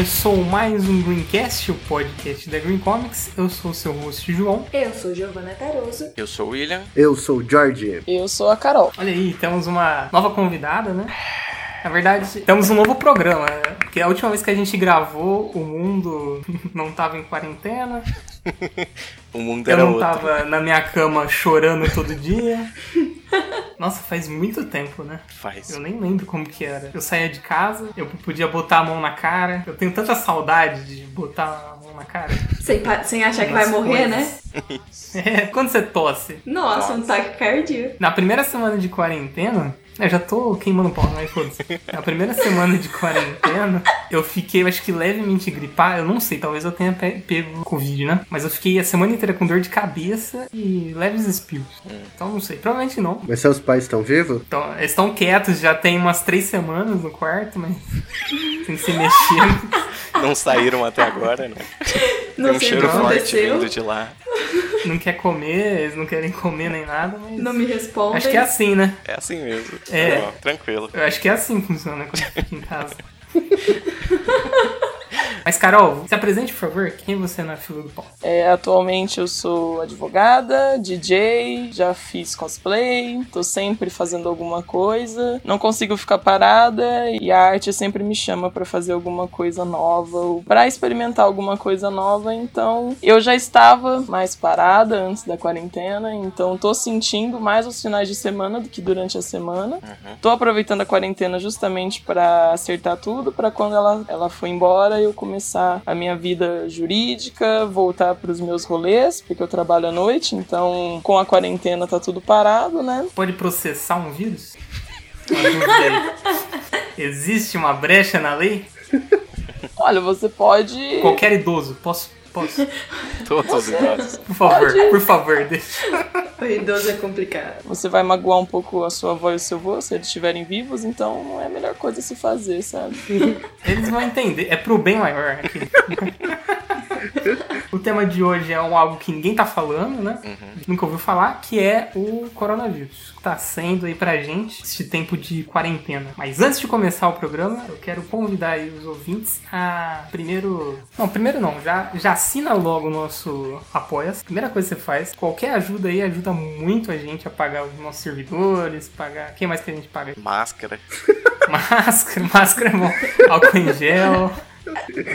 Começou, mais um Greencast, o podcast da Green Comics. Eu sou o seu host, João. Eu sou Giovana Taroso. Eu sou o William. Eu sou o George. Eu sou a Carol. Olha aí, temos uma nova convidada, né? Na verdade, temos um novo programa, né? Porque a última vez que a gente gravou, o mundo não tava em quarentena. o mundo Eu era não outro. tava na minha cama chorando todo dia. Nossa, faz muito tempo, né? Faz. Eu nem lembro como que era. Eu saía de casa, eu podia botar a mão na cara. Eu tenho tanta saudade de botar a mão na cara. Sem, sem achar que vai morrer, coisas. né? É, quando você tosse. Nossa, um taquicardia. Na primeira semana de quarentena, eu já tô queimando pau, mas foda-se. Na primeira semana de quarentena, eu fiquei, eu acho que levemente gripar, eu não sei, talvez eu tenha pe- pego Covid, né? Mas eu fiquei a semana inteira com dor de cabeça e leves espirros. Então não sei, provavelmente não. Mas seus pais estão vivos? Então, eles estão quietos, já tem umas três semanas no quarto, mas sem se mexer. Não saíram até agora, né? Não Tem um cheiro forte vindo de lá. Não quer comer, eles não querem comer nem nada, mas. Não me respondem. Acho que é assim, né? É assim mesmo. É. Ó, tranquilo. Eu acho que é assim que funciona quando fica em casa. Mas, Carol, se apresente, por favor. Quem é você na fila do pau? É, atualmente eu sou advogada, DJ, já fiz cosplay, tô sempre fazendo alguma coisa, não consigo ficar parada e a arte sempre me chama pra fazer alguma coisa nova ou pra experimentar alguma coisa nova, então eu já estava mais parada antes da quarentena, então tô sentindo mais os finais de semana do que durante a semana. Uhum. Tô aproveitando a quarentena justamente pra acertar tudo, pra quando ela, ela for embora eu começar a minha vida jurídica, voltar pros meus rolês, porque eu trabalho à noite, então com a quarentena tá tudo parado, né? Pode processar um vírus? Existe uma brecha na lei? Olha, você pode. Qualquer idoso, posso? Posso? Todos os idosos. Por favor, Pode. por favor, deixa. O idoso é complicado. Você vai magoar um pouco a sua avó e o seu avô se eles estiverem vivos, então não é a melhor coisa a se fazer, sabe? Eles vão entender. É pro bem maior aqui. O tema de hoje é um algo que ninguém tá falando, né? Nunca ouviu falar, que é o coronavírus. Tá sendo aí pra gente este tempo de quarentena. Mas antes de começar o programa, eu quero convidar aí os ouvintes a primeiro. Não, primeiro não, já, já assina logo o nosso apoia Primeira coisa que você faz, qualquer ajuda aí ajuda muito a gente a pagar os nossos servidores, pagar. Quem mais que a gente paga? Máscara, Máscara, máscara é bom. Álcool em gel.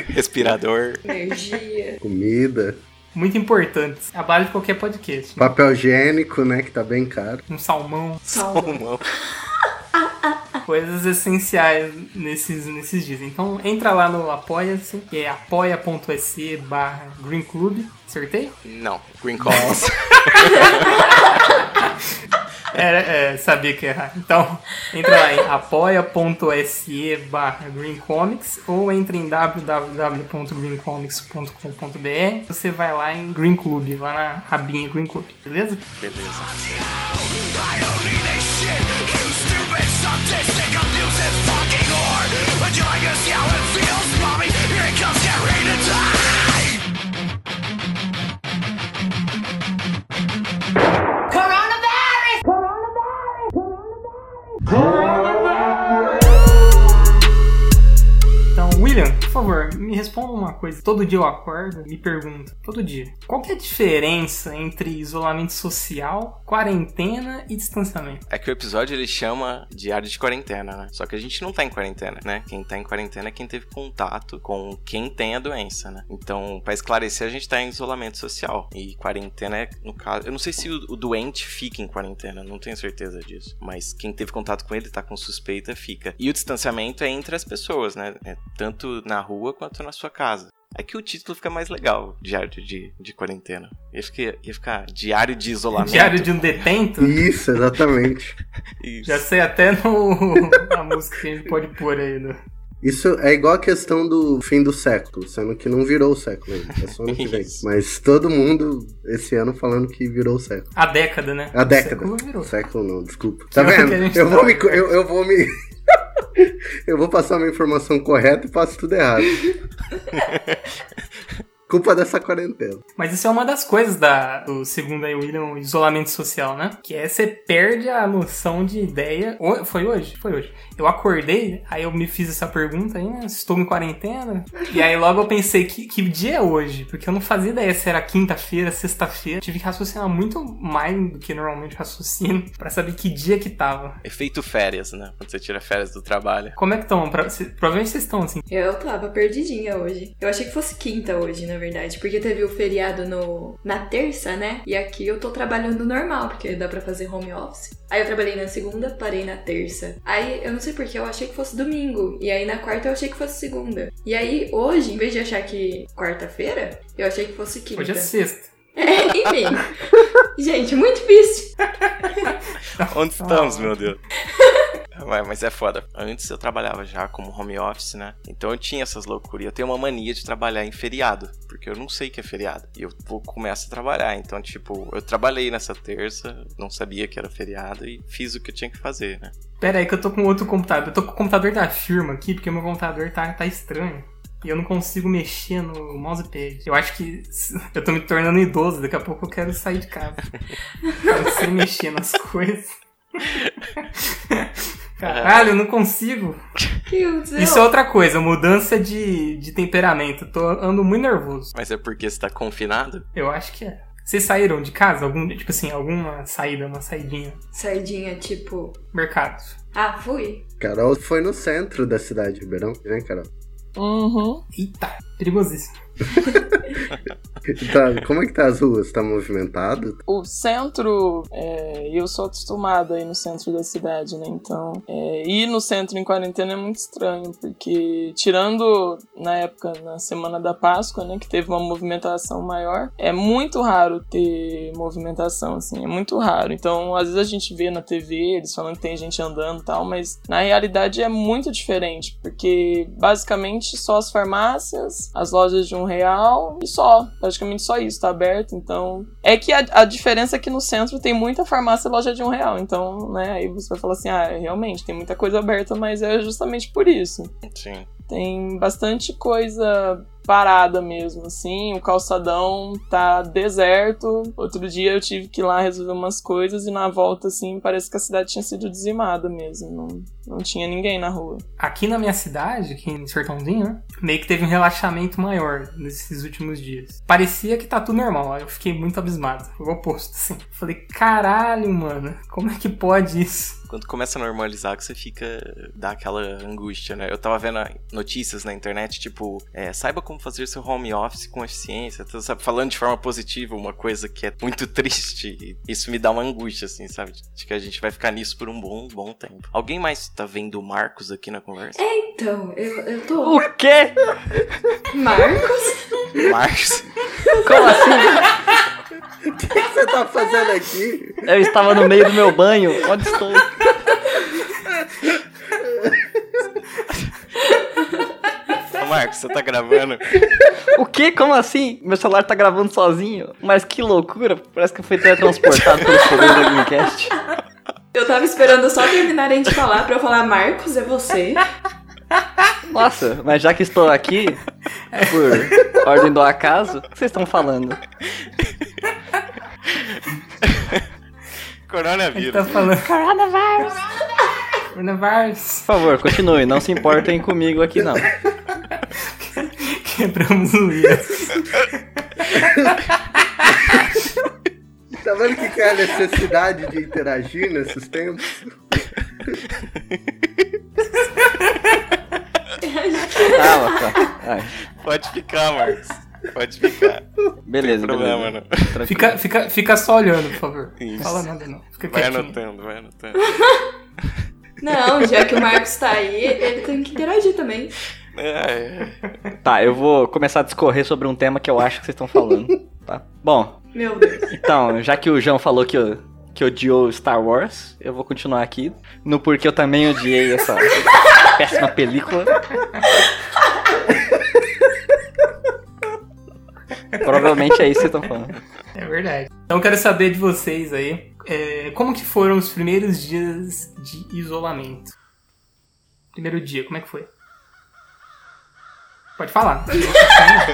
respirador. Energia. Comida, Muito importantes. A base de qualquer podcast. papel higiênico, né? Que tá bem caro. Um salmão, Salva. Pulmão. Coisas essenciais nesses, nesses dias. Então entra lá no Apoia-se, que é apoia.se barra Green Club. Acertei? Não, Green Comics. É, é, sabia que ia errar. Então, entra lá em apoia.se barra Green Comics ou entra em www.greencomics.com.br Você vai lá em Green Club, lá na rabinha Green Club, beleza? Beleza. sadistic, abusive fucking whore. Enjoying is how it feels, mommy. Here it comes, get ready to die. Coronavirus! Coronavirus! Coronavirus! Coronavirus! Então, William, por favor. Me responda uma coisa. Todo dia eu acordo e me pergunto, todo dia, qual que é a diferença entre isolamento social, quarentena e distanciamento? É que o episódio ele chama Diário de Quarentena, né? Só que a gente não tá em quarentena, né? Quem tá em quarentena é quem teve contato com quem tem a doença, né? Então, pra esclarecer, a gente tá em isolamento social. E quarentena é, no caso. Eu não sei se o, o doente fica em quarentena, não tenho certeza disso. Mas quem teve contato com ele, tá com suspeita, fica. E o distanciamento é entre as pessoas, né? É tanto na rua quanto na sua casa. É que o título fica mais legal, diário de, de quarentena. Ia ficar, ia ficar diário de isolamento. Diário de um detento? Isso, exatamente. Isso. Já sei até no a música que a gente pode pôr aí. No... Isso é igual a questão do fim do século, sendo que não virou o século ainda. É só ano que vem. Mas todo mundo esse ano falando que virou o século. A década, né? A década. O século virou. Século não, desculpa. Tá vendo? Eu tá vou me. Eu, eu vou me. Eu vou passar uma informação correta e passo tudo errado. Culpa dessa quarentena. Mas isso é uma das coisas da, do segundo aí, William, isolamento social, né? Que é você perde a noção de ideia. Ho- Foi hoje? Foi hoje. Eu acordei, aí eu me fiz essa pergunta aí, né? Estou em quarentena. E aí logo eu pensei, que, que dia é hoje? Porque eu não fazia ideia se era quinta-feira, sexta-feira. Tive que raciocinar muito mais do que normalmente raciocino pra saber que dia que tava. Efeito férias, né? Quando você tira férias do trabalho. Como é que estão? Provavelmente vocês estão assim. Eu tava perdidinha hoje. Eu achei que fosse quinta hoje, na verdade. Porque teve o feriado no, na terça, né? E aqui eu tô trabalhando normal, porque dá pra fazer home office. Aí eu trabalhei na segunda, parei na terça. Aí eu não sei porque eu achei que fosse domingo. E aí na quarta eu achei que fosse segunda. E aí hoje, em vez de achar que quarta-feira, eu achei que fosse quinta. Hoje é sexta. É, enfim. Gente, muito difícil. Onde estamos, meu Deus? Mas mas é foda. Antes eu trabalhava já como home office, né? Então eu tinha essas loucuras. Eu tenho uma mania de trabalhar em feriado. Porque eu não sei que é feriado. E eu vou começo a trabalhar. Então, tipo, eu trabalhei nessa terça, não sabia que era feriado e fiz o que eu tinha que fazer, né? Pera aí que eu tô com outro computador. Eu tô com o computador da firma aqui, porque meu computador tá, tá estranho. E eu não consigo mexer no mousepad. Eu acho que eu tô me tornando idoso, daqui a pouco eu quero sair de casa. eu não sei mexer nas coisas. Caralho, eu não consigo. Isso é outra coisa, mudança de, de temperamento. Tô ando muito nervoso. Mas é porque você tá confinado? Eu acho que é. Vocês saíram de casa? Algum, tipo assim, alguma saída, uma saidinha? Saidinha, tipo. Mercado. Ah, fui. Carol foi no centro da cidade de Ribeirão, né, Carol? Uhum. Eita, perigosíssimo. Tá, como é que tá as ruas? Tá movimentado? O centro, é, eu sou acostumada a ir no centro da cidade, né? Então, é, ir no centro em quarentena é muito estranho, porque tirando na época, na semana da Páscoa, né, que teve uma movimentação maior, é muito raro ter movimentação, assim, é muito raro. Então, às vezes a gente vê na TV eles falando que tem gente andando e tal, mas na realidade é muito diferente, porque basicamente só as farmácias, as lojas de um real e só, praticamente só isso tá aberto. Então, é que a, a diferença é que no centro tem muita farmácia e loja de um real. Então, né, aí você vai falar assim, ah, realmente tem muita coisa aberta, mas é justamente por isso. Sim. Tem bastante coisa parada mesmo, assim. O calçadão tá deserto. Outro dia eu tive que ir lá resolver umas coisas e na volta, assim, parece que a cidade tinha sido dizimada mesmo. Não, não tinha ninguém na rua. Aqui na minha cidade, aqui em Sertãozinho, né? Meio que teve um relaxamento maior nesses últimos dias. Parecia que tá tudo normal, eu fiquei muito abismado. O oposto, assim. Falei, caralho, mano, como é que pode isso? Quando começa a normalizar, que você fica. dá aquela angústia, né? Eu tava vendo notícias na internet, tipo, é, saiba como fazer seu home office com eficiência. Então, sabe, falando de forma positiva, uma coisa que é muito triste. e Isso me dá uma angústia, assim, sabe? De que a gente vai ficar nisso por um bom, bom tempo. Alguém mais tá vendo o Marcos aqui na conversa? Então, eu, eu tô. O quê? Marcos? Marcos? Como assim? O que você tá fazendo aqui? Eu estava no meio do meu banho. Onde estou? Marcos, você tá gravando? O quê? Como assim? Meu celular tá gravando sozinho? Mas que loucura. Parece que eu fui teletransportado pelos poderes da Gamecast. Eu tava esperando só terminarem de falar pra eu falar, Marcos, é você? Nossa, mas já que estou aqui, por ordem do acaso, o que vocês estão falando? Coronavírus. tá falando. Coronavirus! Coronavirus! Por favor, continue. Não se importem comigo aqui, não. Quebramos o Williams. Tá vendo que que é a necessidade de interagir nesses tempos? Ai, Pode ficar, Marcos. Pode ficar. beleza, Não tem problema, beleza. não. Tranquilo. Fica, fica, fica só olhando, por favor. Isso. Fala nada, não. Fica Vai quietinho. anotando, vai anotando. Não, já que o Marcos tá aí, ele tem que interagir também. É, é. Tá, eu vou começar a discorrer sobre um tema que eu acho que vocês estão falando, tá? Bom, Meu Deus. então, já que o João falou que, eu, que odiou Star Wars, eu vou continuar aqui no porquê eu também odiei essa péssima película. Provavelmente é isso que vocês estão falando. É verdade. Então eu quero saber de vocês aí. é, como que foram os primeiros dias de isolamento? Primeiro dia, como é que foi? Pode falar.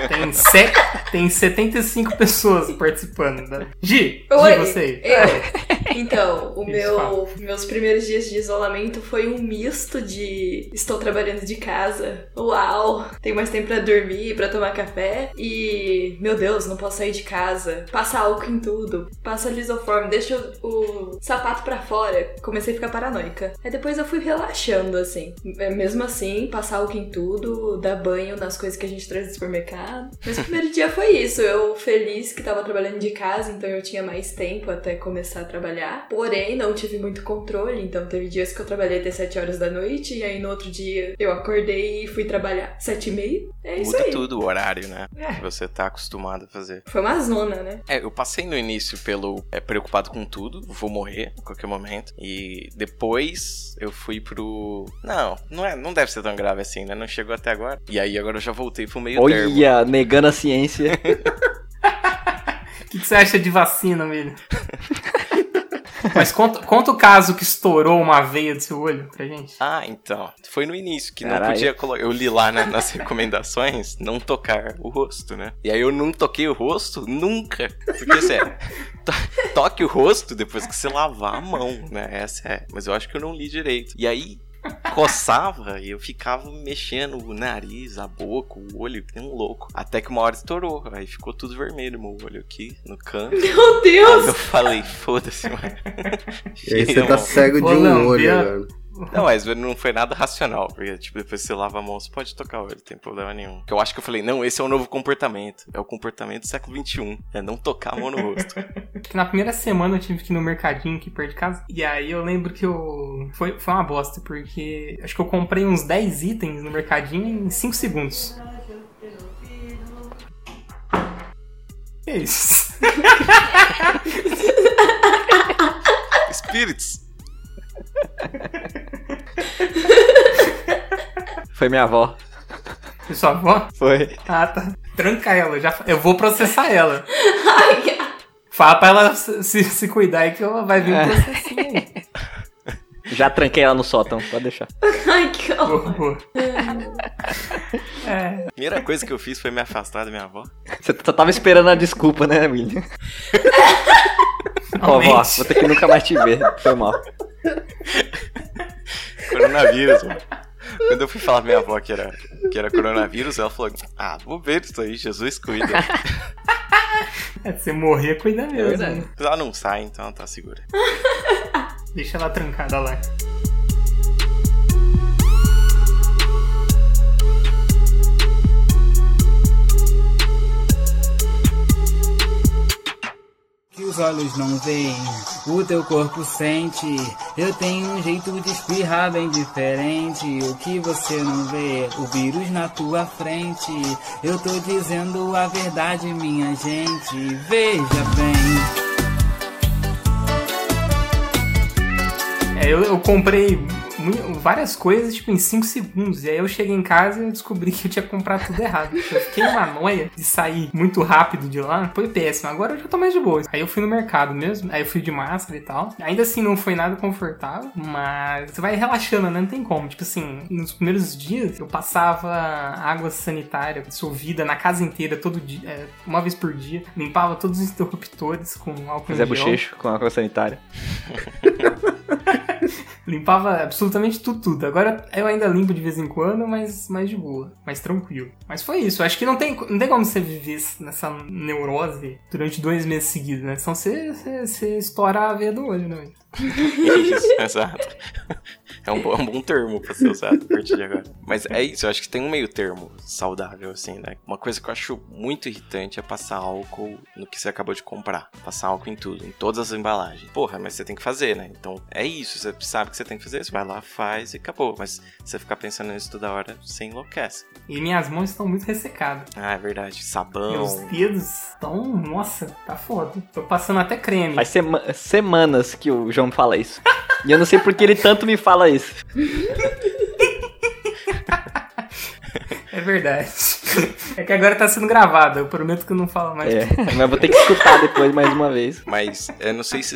Tem, se- tem 75 pessoas participando. Da... Gi, Oi, Gi, você. eu. Então, o Isso, meu, fala. meus primeiros dias de isolamento foi um misto de estou trabalhando de casa, uau, tenho mais tempo pra dormir, pra tomar café e, meu Deus, não posso sair de casa, passa álcool em tudo, passa lisoforme, deixa o, o sapato pra fora. Comecei a ficar paranoica. Aí depois eu fui relaxando, assim. É, Mesmo assim, passar álcool em tudo, dar banho nas coisas que a gente traz do supermercado. Mas o primeiro dia foi isso. Eu feliz que tava trabalhando de casa, então eu tinha mais tempo até começar a trabalhar. Porém, não tive muito controle, então teve dias que eu trabalhei até 7 horas da noite, e aí no outro dia eu acordei e fui trabalhar 7 e meia. É isso Muda aí. tudo o horário, né? É. Que você tá acostumado a fazer. Foi uma zona, né? É, eu passei no início pelo é, preocupado com tudo, vou morrer a qualquer momento. E depois eu fui pro. Não, não, é, não deve ser tão grave assim, né? Não chegou até agora. E aí agora eu já voltei pro meio termo. Olha, negando a ciência. O que, que você acha de vacina, Milho? Mas conta, conta o caso que estourou uma veia do seu olho pra gente. Ah, então. Foi no início que não podia colocar. Eu li lá né, nas recomendações não tocar o rosto, né? E aí eu não toquei o rosto nunca. Porque sério, to toque o rosto depois que você lavar a mão, né? Essa é. Mas eu acho que eu não li direito. E aí. Coçava e eu ficava mexendo o nariz, a boca, o olho, que nem um louco. Até que uma hora estourou. Aí ficou tudo vermelho, meu olho aqui, no canto. Meu Aí Deus! eu falei, foda-se, mano. E aí você tá cego de Ô, um não, olho agora. Não, mas não foi nada racional, porque, tipo, depois você lava a mão, você pode tocar o olho, não tem problema nenhum. Eu acho que eu falei, não, esse é o novo comportamento. É o comportamento do século XXI. É não tocar a mão no rosto. Que na primeira semana eu tive que ir no mercadinho aqui perto de casa. E aí eu lembro que eu. Foi, foi uma bosta, porque acho que eu comprei uns 10 itens no mercadinho em 5 segundos. Que isso? Spirits! Foi minha avó. Foi sua avó? Foi. Ah, tá. Tranca ela, já, eu vou processar ela. Ai, Fala pra ela se, se, cuidar aí que ela vai vir um É. processinho aí. Já tranquei ela no sótão, pode deixar. ai, que horror. boa. É, Primeira coisa que eu fiz foi me afastar da minha avó. Você só tava esperando a desculpa, né, William? Ó, vó, vou ter que nunca mais te ver. Foi mal. Coronavírus, mano. Quando eu fui falar pra minha avó que era, que era coronavírus, ela falou: Ah, vou ver isso aí, Jesus cuida. É, se você morrer, cuida mesmo. né? Ela não sai, então ela tá segura. Deixa ela trancada lá. Os olhos não veem, o teu corpo sente. Eu tenho um jeito de espirrar bem diferente. O que você não vê, o vírus na tua frente. Eu tô dizendo a verdade, minha gente. Veja bem. É, eu, eu comprei várias coisas, tipo, em 5 segundos. E aí eu cheguei em casa e descobri que eu tinha comprado tudo errado. Eu fiquei numa noia de sair muito rápido de lá. Foi péssimo. Agora eu já tô mais de boa. Aí eu fui no mercado mesmo. Aí eu fui de máscara e tal. Ainda assim não foi nada confortável. Mas você vai relaxando, né? Não tem como. Tipo assim, nos primeiros dias eu passava água sanitária dissolvida na casa inteira todo dia. é, uma vez por dia. Limpava todos os interruptores com álcool em gel. Bochecho com água sanitária. Limpava absolutamente tudo, tudo. Agora eu ainda limpo de vez em quando, mas mais de boa, mais tranquilo. Mas foi isso. Acho que não tem, não tem como você viver nessa neurose durante dois meses seguidos, né? Senão você, você, você a veia do olho, né? Isso, exato. É um, bom- é um bom termo pra ser usado a partir de agora. Mas é isso, eu acho que tem um meio termo saudável, assim, né? Uma coisa que eu acho muito irritante é passar álcool no que você acabou de comprar. Passar álcool em tudo, em todas as embalagens. Porra, mas você tem que fazer, né? Então é isso, você sabe que você tem que fazer, você vai lá, faz e acabou. Mas você ficar pensando nisso toda hora, você enlouquece. E minhas mãos estão muito ressecadas. Ah, é verdade. Meus Sabão. dedos estão. Nossa, tá foda. Tô passando até creme. Faz sema- semanas que o João me fala isso. E eu não sei por que ele tanto me fala isso. É verdade. É que agora tá sendo gravado, eu prometo que eu não falo mais. É, mas vou ter que escutar depois mais uma vez. Mas eu não sei se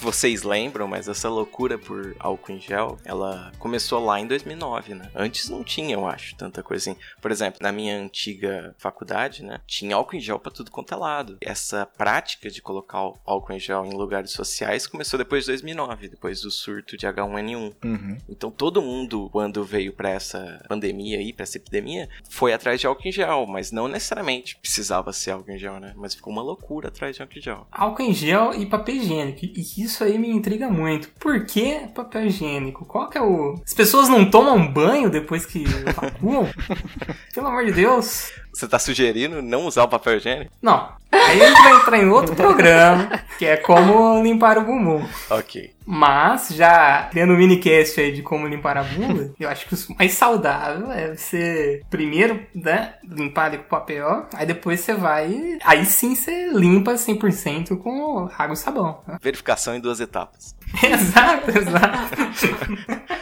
vocês lembram, mas essa loucura por álcool em gel, ela começou lá em 2009, né? Antes não tinha, eu acho, tanta coisa assim. Por exemplo, na minha antiga faculdade, né? Tinha álcool em gel pra tudo quanto é lado. Essa prática de colocar álcool em gel em lugares sociais começou depois de 2009, depois do surto de H1N1. Uhum. Então todo mundo, quando veio pra essa pandemia aí, pra essa epidemia, foi atrás de álcool em gel, mas não necessariamente precisava ser álcool em gel, né? Mas ficou uma loucura atrás de álcool em gel. Álcool em gel e papel higiênico. E isso aí me intriga muito. Por que papel higiênico? Qual que é o. As pessoas não tomam banho depois que evacuam? Pelo amor de Deus. Você tá sugerindo não usar o papel higiênico? Não. Aí a gente vai entrar em outro programa, que é como limpar o bumbum. Ok. Mas, já criando um minicast aí de como limpar a bunda, eu acho que o mais saudável é você primeiro, né, limpar ali com papel, aí depois você vai. Aí sim você limpa 100% com água e sabão. né? Verificação em duas etapas. exato, exato.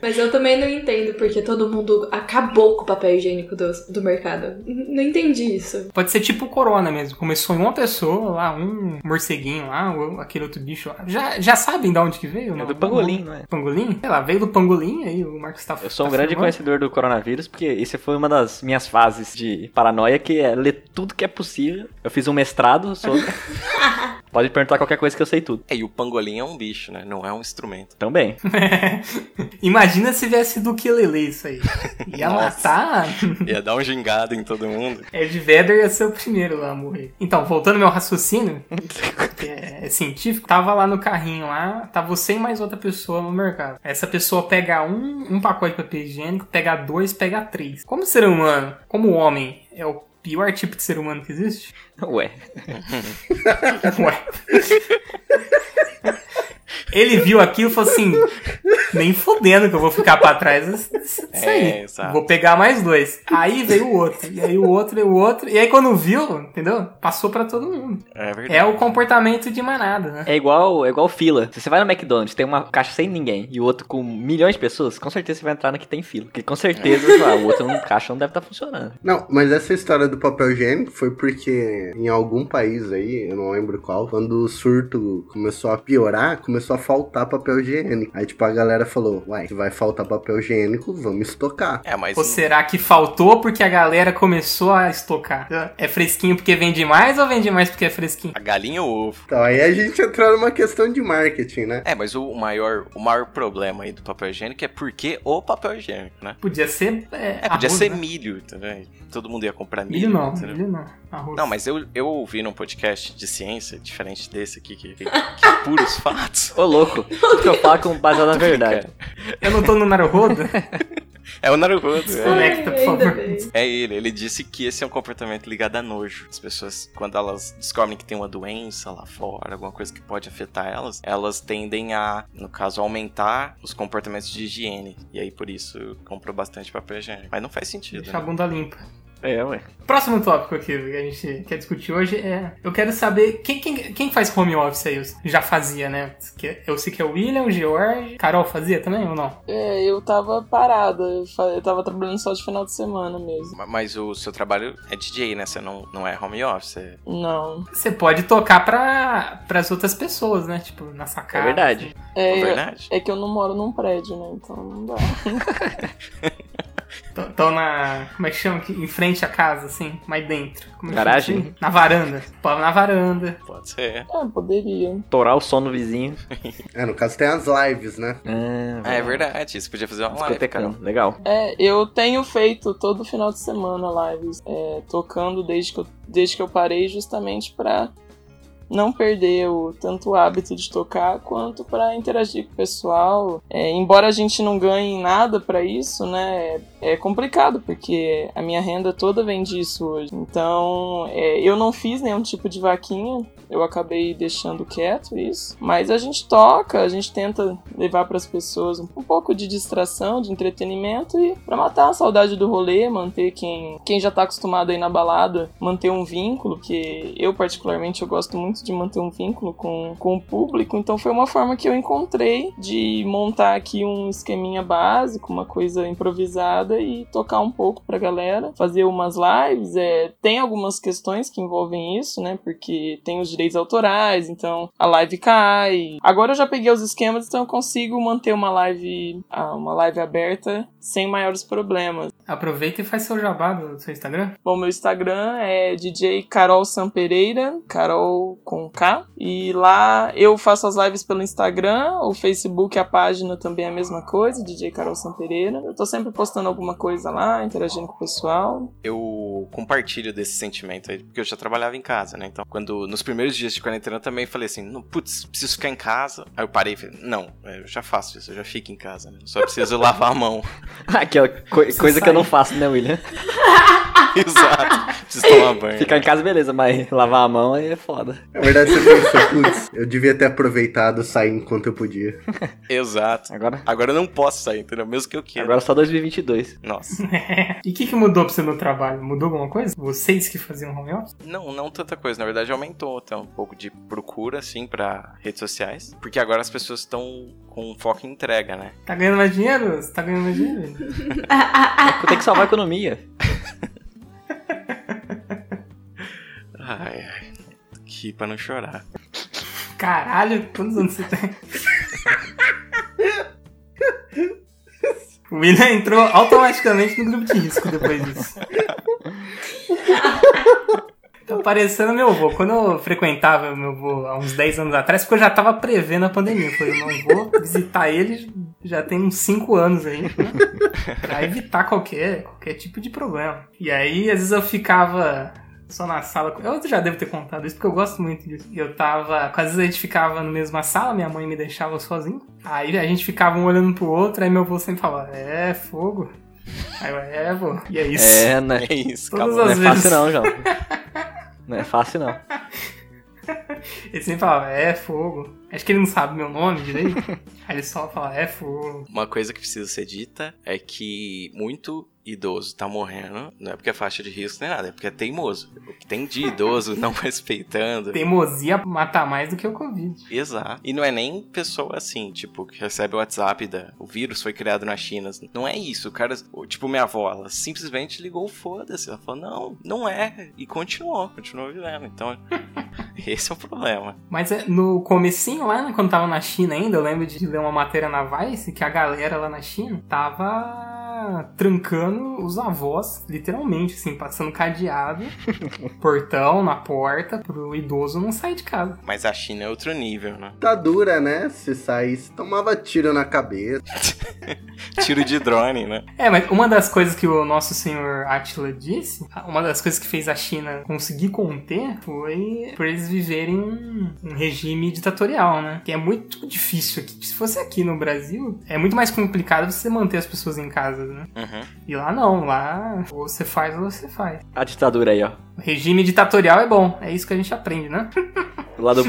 Mas eu também não entendo porque todo mundo acabou com o papel higiênico do, do mercado. Não entendi isso. Pode ser tipo o corona mesmo. Começou em uma pessoa lá, um morceguinho lá, ou aquele outro bicho lá. Já, já sabem de onde que veio? É não? do pangolim, não é? Pangolim? Sei lá, veio do pangolim, aí o Marcos tá Eu sou um tá grande conhecedor do coronavírus, porque isso foi uma das minhas fases de paranoia, que é ler tudo que é possível. Eu fiz um mestrado sobre. Pode perguntar qualquer coisa que eu sei tudo. É, e o pangolim é um bicho, né? Não é um instrumento. Também. Imagina se viesse do Quelele isso aí. Ia matar. Ia dar um gingado em todo mundo. Ed Vedder ia ser o primeiro lá a morrer. Então, voltando ao meu raciocínio, que é, é científico, tava lá no carrinho lá, tá você e mais outra pessoa no mercado. Essa pessoa pega um, um pacote de papel higiênico, pega dois, pega três. Como ser humano, como homem, é o pior tipo de ser humano que existe? Ué. Ué. Ele viu aquilo e falou assim: nem fodendo que eu vou ficar pra trás disso É, aí. exato. Vou pegar mais dois. Aí veio o outro, e aí o outro, e o outro. E aí quando viu, entendeu? Passou pra todo mundo. É verdade. É o comportamento de manada, né? É igual, é igual fila. Se você vai no McDonald's, tem uma caixa sem ninguém e o outro com milhões de pessoas, com certeza você vai entrar na que tem fila. Porque com certeza ah, o outro não- caixa não deve estar funcionando. Não, mas essa história do papel higiênico foi porque em algum país aí, eu não lembro qual, quando o surto começou a piorar, começou a faltar papel higiênico. Aí, tipo, a galera falou, uai, se vai faltar papel higiênico, vamos estocar. É, mas Ou será que faltou porque a galera começou a estocar? É fresquinho porque vende mais ou vende mais porque é fresquinho? a galinha ou ovo? Então, aí a gente entrou numa questão de marketing, né? É, mas o maior, o maior problema aí do papel higiênico é porque o papel higiênico, né? Podia ser. É, É, podia arroz, ser né? milho, entendeu? Todo mundo ia comprar milho. Milho não, entendeu? milho não. Arroz. Não, mas eu, eu ouvi num podcast de ciência, diferente desse aqui, que, que, que é puros fatos. Ô, louco. Tudo que eu falo com baseado na verdade. Eu não tô no Naruhodo? É o Naruhodo, é. Conecta, por favor. bem. É ele, ele disse que esse é um comportamento ligado a nojo. As pessoas, quando elas descobrem que tem uma doença lá fora, alguma coisa que pode afetar elas, elas tendem a, no caso, aumentar os comportamentos de higiene. E aí, por isso, comprou bastante papel higiênico. Mas não faz sentido, Deixa a né? bunda limpa. É, ué. Próximo tópico aqui que a gente quer discutir hoje é. Eu quero saber quem, quem, quem faz home office aí? Já fazia, né? Que- Eu sei que é o William, o George. Carol fazia também ou não? É, eu tava parada, eu tava trabalhando só de final de semana mesmo. Ma- Mas o seu trabalho é DJ, né? Você não, não é home office. é- Não. Você pode tocar pra, pras outras pessoas, né? Tipo, na É sacada. verdade. É É, verdade? é que eu não moro num prédio, né? Então não dá. Estão na. Como é que chama? aqui? Em frente à casa, assim, mais dentro. Como é que Garagem? chama? Na varanda. Pô, Na varanda. Pode ser. É, poderia. Torar o som no vizinho. É, no caso tem as lives, né? Ah, É verdade. Você podia fazer uma live. Legal. É, eu tenho feito todo final de semana lives, é, tocando desde que, eu, desde que eu parei, justamente pra não perder o, tanto o hábito de tocar quanto pra interagir com o pessoal. É, embora a gente não ganhe nada pra isso, né? É complicado porque a minha renda toda vem disso hoje. Então, é, eu não fiz nenhum tipo de vaquinha. Eu acabei deixando quieto isso, mas a gente toca, a gente tenta levar para as pessoas um, pouco de distração, de entretenimento e para matar a saudade do rolê, manter quem, quem já tá acostumado aí na balada, manter um vínculo, que eu particularmente eu gosto muito de manter um vínculo com, com o público, então foi uma forma que eu encontrei de montar aqui um esqueminha básico, uma coisa improvisada e tocar um pouco pra galera, fazer umas lives. É, tem algumas questões que envolvem isso, né? Porque tem os autorais, então a live cai. Agora eu já peguei os esquemas, então eu consigo manter uma live, ah, uma live aberta sem maiores problemas. Aproveita e faz seu jabá do seu Instagram. Bom, meu Instagram é DJ Carol Sampereira, Carol com K. E lá eu faço as lives pelo Instagram, o Facebook, a página também é a mesma coisa, DJ Carol Sampereira. Eu tô sempre postando alguma coisa lá, interagindo com o pessoal. Eu compartilho desse sentimento aí, porque eu já trabalhava em casa, né? Então, quando nos primeiros dias de quarentena eu também falei assim, "Não, putz, preciso ficar em casa. Aí eu parei e falei, não, eu já faço isso, eu já fico em casa, né? Só preciso lavar a mão. Aquela co- coisa que eu não faço, né, William? Exato. Preciso tomar banho. Ficar em casa, beleza, mas lavar a mão aí é foda. Na verdade, você pensou, putz, eu devia ter aproveitado sair enquanto eu podia. Exato. Agora, Agora eu não posso sair, entendeu? Mesmo que eu queira. agora só 2022. Nossa. e o que, que mudou pra você no trabalho? Mudou alguma coisa? Vocês que faziam home office? Não, não tanta coisa. Na verdade, aumentou até um pouco de procura, assim, pra redes sociais. Porque agora as pessoas estão com foco em entrega, né? Tá ganhando mais dinheiro? Você tá ganhando mais dinheiro? Tem que salvar a economia. Ai, ai. Aqui pra não chorar. Caralho, quantos anos você tem? O William entrou automaticamente no grupo de risco depois disso. Tá parecendo meu avô. Quando eu frequentava meu avô há uns 10 anos atrás, porque eu já tava prevendo a pandemia. Eu falei, não vou visitar ele já tem uns 5 anos aí, né? Pra evitar qualquer, qualquer tipo de problema. E aí, às vezes eu ficava só na sala. Eu já devo ter contado isso, porque eu gosto muito disso. Eu tava. Às vezes a gente ficava na mesma sala, minha mãe me deixava sozinho. Aí a gente ficava um olhando pro outro, aí meu avô sempre falava: É, fogo. Aí eu, é, vô. E é isso. É, né? É isso, Todas acabou. Não é Às fácil vezes. não, João. Não é fácil não. Ele sempre falava: É, fogo. Acho que ele não sabe meu nome direito. aí ele só fala: É, fogo. Uma coisa que precisa ser dita é que muito idoso tá morrendo, não é porque é faixa de risco nem nada, é porque é teimoso. O que tem de idoso não respeitando. Teimosia mata mais do que o Covid. Exato. E não é nem pessoa assim, tipo, que recebe o WhatsApp da. O vírus foi criado na China. Não é isso. O cara. Tipo, minha avó, ela simplesmente ligou, foda-se. Ela falou, não, não é. E continuou, continuou vivendo. Então, esse é o problema. Mas é, no comecinho lá, né, quando tava na China ainda, eu lembro de ler uma matéria na Vice que a galera lá na China tava trancando os avós, literalmente, assim, passando cadeado, portão na porta, pro idoso não sair de casa. Mas a China é outro nível, né? Tá dura, né? Se saísse, tomava tiro na cabeça. Tiro de drone, né? É, mas uma das coisas que o nosso senhor Attila disse, uma das coisas que fez a China conseguir conter foi por eles viverem um, um regime ditatorial, né? Que é muito difícil aqui. Se fosse aqui no Brasil, é muito mais complicado você manter as pessoas em casa, né? Uhum. E lá não, lá ou você faz ou você faz. A ditadura aí, ó. O regime ditatorial é bom, é isso que a gente aprende, né? Lado,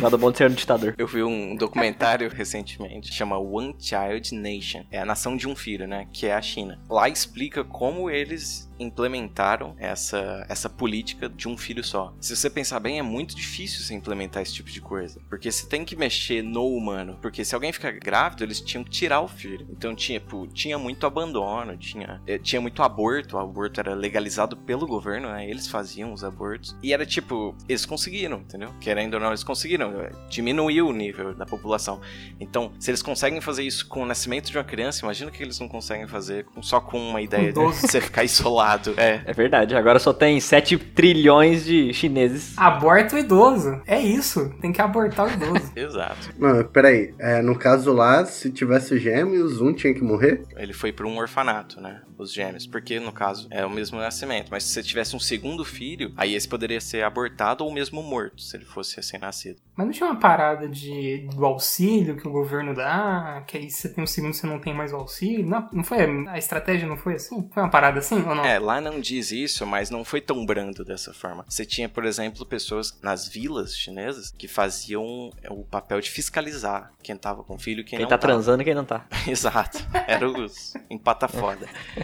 lado bom de ser um ditador. Eu vi um documentário recentemente, chama One Child Nation. É a nação de um filho, né? Que é a China. Lá explica como eles implementaram essa, essa política de um filho só. Se você pensar bem, é muito difícil você implementar esse tipo de coisa. Porque você tem que mexer no humano. Porque se alguém ficar grávido, eles tinham que tirar o filho. Então, tinha, tipo, tinha muito abandono, tinha, eh, tinha muito aborto. O aborto era legalizado pelo governo, né? Eles faziam os abortos. E era tipo, eles conseguiram, entendeu? Querendo ou não, eles conseguiram. eh, Diminuiu o nível da população. Então, se eles conseguem fazer isso com o nascimento de uma criança, imagina o que eles não conseguem fazer só com uma ideia de você ficar isolado. É. É verdade, agora só tem 7 trilhões de chineses. Aborta o idoso. É isso. Tem que abortar o idoso. Exato. Não, peraí. É, no caso lá, se tivesse gêmeos, um tinha que morrer? Ele foi para um orfanato, né? Os gêmeos. Porque, no caso, é o mesmo nascimento. Mas se você tivesse um segundo filho, aí esse poderia ser abortado ou mesmo morto, se ele fosse recém-nascido. Mas não tinha uma parada de, do auxílio que o governo dá, que aí você tem um segundo você não tem mais o auxílio? Não, não foi, a estratégia não foi assim? Foi uma parada assim ou não? É, lá não diz isso, mas não foi tão brando dessa forma. Você tinha, por exemplo, pessoas nas vilas chinesas que faziam o papel de fiscalizar quem tava com filho e quem, Quem não tá tava. transando e quem não tá. Exato. Era os empata foda.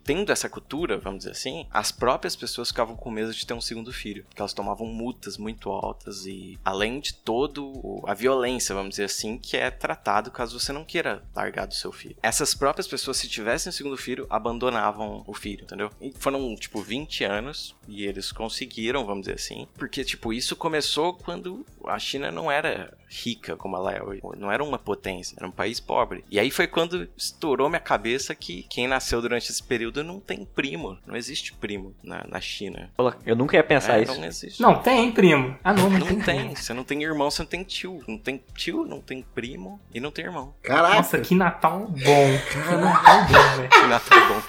tendo essa cultura, vamos dizer assim, as próprias pessoas ficavam com medo de ter um segundo filho, porque elas tomavam multas muito altas e além de todo a violência, vamos dizer assim, que é tratado caso você não queira largar do seu filho. Essas próprias pessoas, se tivessem um segundo filho, abandonavam o filho, entendeu? E foram, tipo, 20 anos e eles conseguiram, vamos dizer assim, porque, tipo, isso começou quando a China não era rica como ela é hoje, não era uma potência, era um país pobre. E aí foi quando estourou minha cabeça que quem nasceu durante esse período não tem primo, não existe primo na, na China. Eu nunca ia pensar É, isso. Não existe. Não, tem, primo. Ah, não, não, Não tem. tem. Você não tem irmão, você não tem tio. Não tem tio, não tem primo e não tem irmão. Caraca, Nossa, que Natal bom. Que Natal bom, velho. Que Natal bom.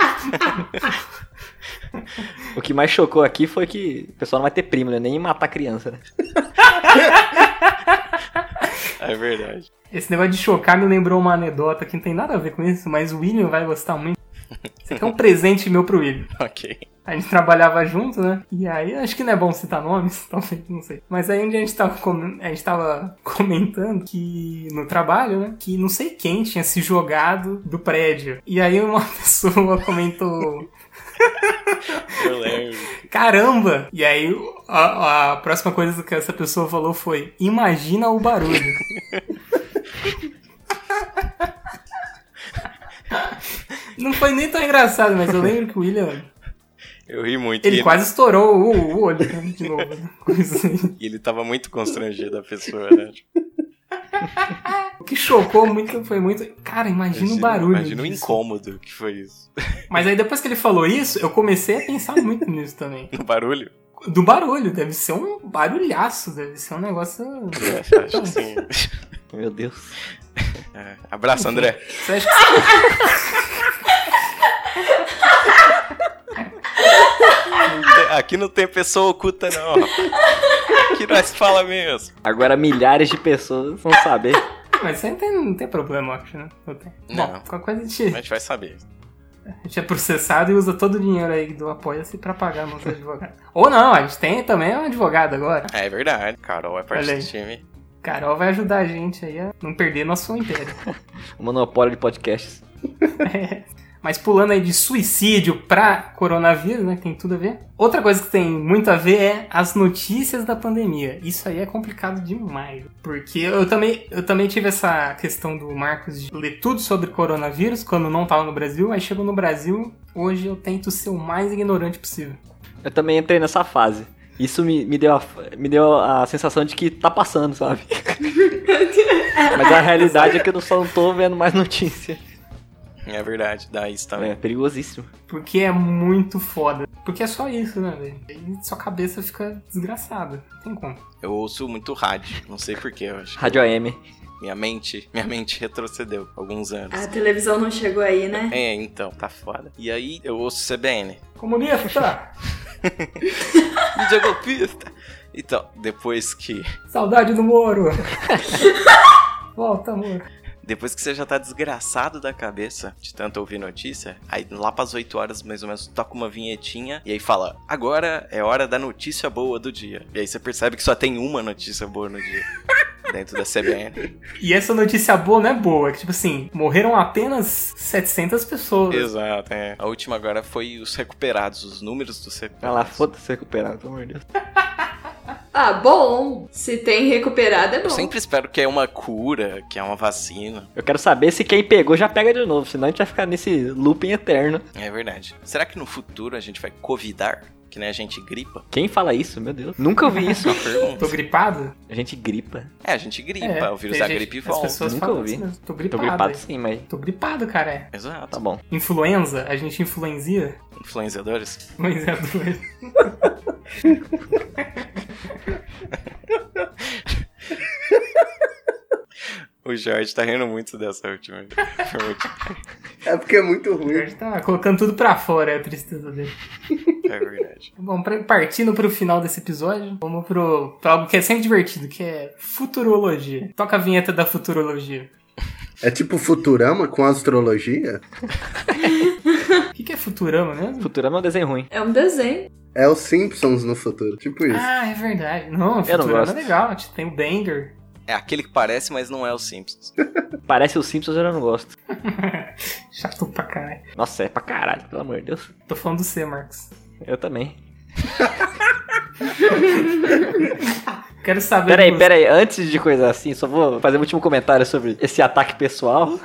O que mais chocou aqui foi que o pessoal não vai ter primo, né? Nem matar criança, né? É verdade. Esse negócio de chocar me lembrou uma anedota que não tem nada a ver com isso, mas o William vai gostar muito. Isso aqui é um presente meu pro William. Ok. A gente trabalhava junto, né? E aí, acho que não é bom citar nomes, talvez, não sei. Mas aí um dia a gente tava, com- a gente tava comentando que no trabalho, né? Que não sei quem tinha se jogado do prédio. E aí uma pessoa comentou. Eu lembro. Caramba! E aí a, a próxima coisa que essa pessoa falou foi: Imagina o barulho. Não foi nem tão engraçado, mas eu lembro que o William. Eu ri muito. Ele e, quase estourou o, o olho de novo. né? Assim. e ele tava muito constrangido, a pessoa, né? O que chocou muito foi muito. Cara, imagina o barulho. Imagina o disso. incômodo que foi isso. Mas aí depois que ele falou isso, eu comecei a pensar muito nisso também. No barulho? Do barulho, deve ser um barulhaço, deve ser um negócio. É, acho que sim. Meu Deus. É. Abraço, André. Você acha que Aqui não tem pessoa oculta, não. Aqui nós fala mesmo. Agora milhares de pessoas vão saber. Mas isso aí não tem, não tem problema, eu acho, né? Não tem. Não. Bom, qualquer coisa a A gente, gente vai saber. a gente é processado e usa todo o dinheiro aí do Apoia-se pra pagar nossos advogados. Ou não, a gente tem também um advogado agora. É verdade. Carol é parte Olha do aí. time. Carol vai ajudar a gente aí a não perder nosso império. O monopólio de podcasts. É. Mas pulando aí de suicídio pra coronavírus, né? Que tem tudo a ver. Outra coisa que tem muito a ver é as notícias da pandemia. Isso aí é complicado demais. Porque eu também, eu também tive essa questão do Marcos de ler tudo sobre coronavírus quando não tava no Brasil. Aí chegou no Brasil, hoje eu tento ser o mais ignorante possível. Eu também entrei nessa fase. Isso me, me, deu a, me deu a sensação de que tá passando, sabe? Mas a realidade é que eu só não tô vendo mais notícia. É verdade, dá isso também. É perigosíssimo. Porque é muito foda. Porque é só isso, né, velho? Sua cabeça fica desgraçada. Não tem como. Eu ouço muito rádio, não sei porquê, eu acho. Rádio AM. Minha mente, minha mente retrocedeu alguns anos. A televisão não chegou aí, né? É, então, tá foda. E aí eu ouço CBN. Comunista! Mídia golpista. Então, depois que. Saudade do Moro! Volta, Moro. Depois que você já tá desgraçado da cabeça de tanto ouvir notícia, aí lá pras 8 horas mais ou menos toca uma vinhetinha e aí fala: agora é hora da notícia boa do dia. E aí você percebe que só tem uma notícia boa no dia. Dentro da CBN. E essa notícia boa não é boa, é que tipo assim, morreram apenas 700 pessoas. Exato, é. A última agora foi os recuperados, os números dos recuperados. lá, foda-se recuperado, pelo amor de Deus. Ah, bom. Se tem recuperado, é bom. Eu sempre espero que é uma cura, que é uma vacina. Eu quero saber se quem pegou já pega de novo, senão a gente vai ficar nesse looping eterno. É verdade. Será que no futuro a gente vai covidar? Que nem a gente gripa? Quem fala isso? Meu Deus. Nunca ouvi isso. Uma pergunta. Tô gripado? A gente gripa. É, a gente gripa, É, o vírus da gente- gripe as volta. pessoas Nunca falam ouvi. isso mesmo. Tô Tô gripado. gripado aí. sim, mas Tô gripado, cara. É. Exato. tá bom. Influenza, a gente influencia. Influenciadores? Influenciadores. O Jorge tá rindo muito dessa última. É porque é muito O ruim. Jorge tá colocando tudo pra fora, é a tristeza dele. É verdade. Bom, pra- partindo pro final desse episódio, vamos pro, pra algo que é sempre divertido, que é futurologia. Toca a vinheta da futurologia. É tipo Futurama com astrologia? O que, que é Futurama mesmo? Futurama é um desenho ruim. É um desenho. É os Simpsons no futuro, tipo isso. Ah, é verdade. Não, Eu não Futurama gosto. é legal. Tem o Banger. É aquele que parece, mas não é o Simpsons. Parece o Simpsons, eu não gosto. Chato pra caralho. Nossa, é pra caralho, pelo amor de Deus. Tô falando do C, Marcos. Eu também. Quero saber. Peraí, peraí, antes de coisa assim, só vou fazer um último comentário sobre esse ataque pessoal.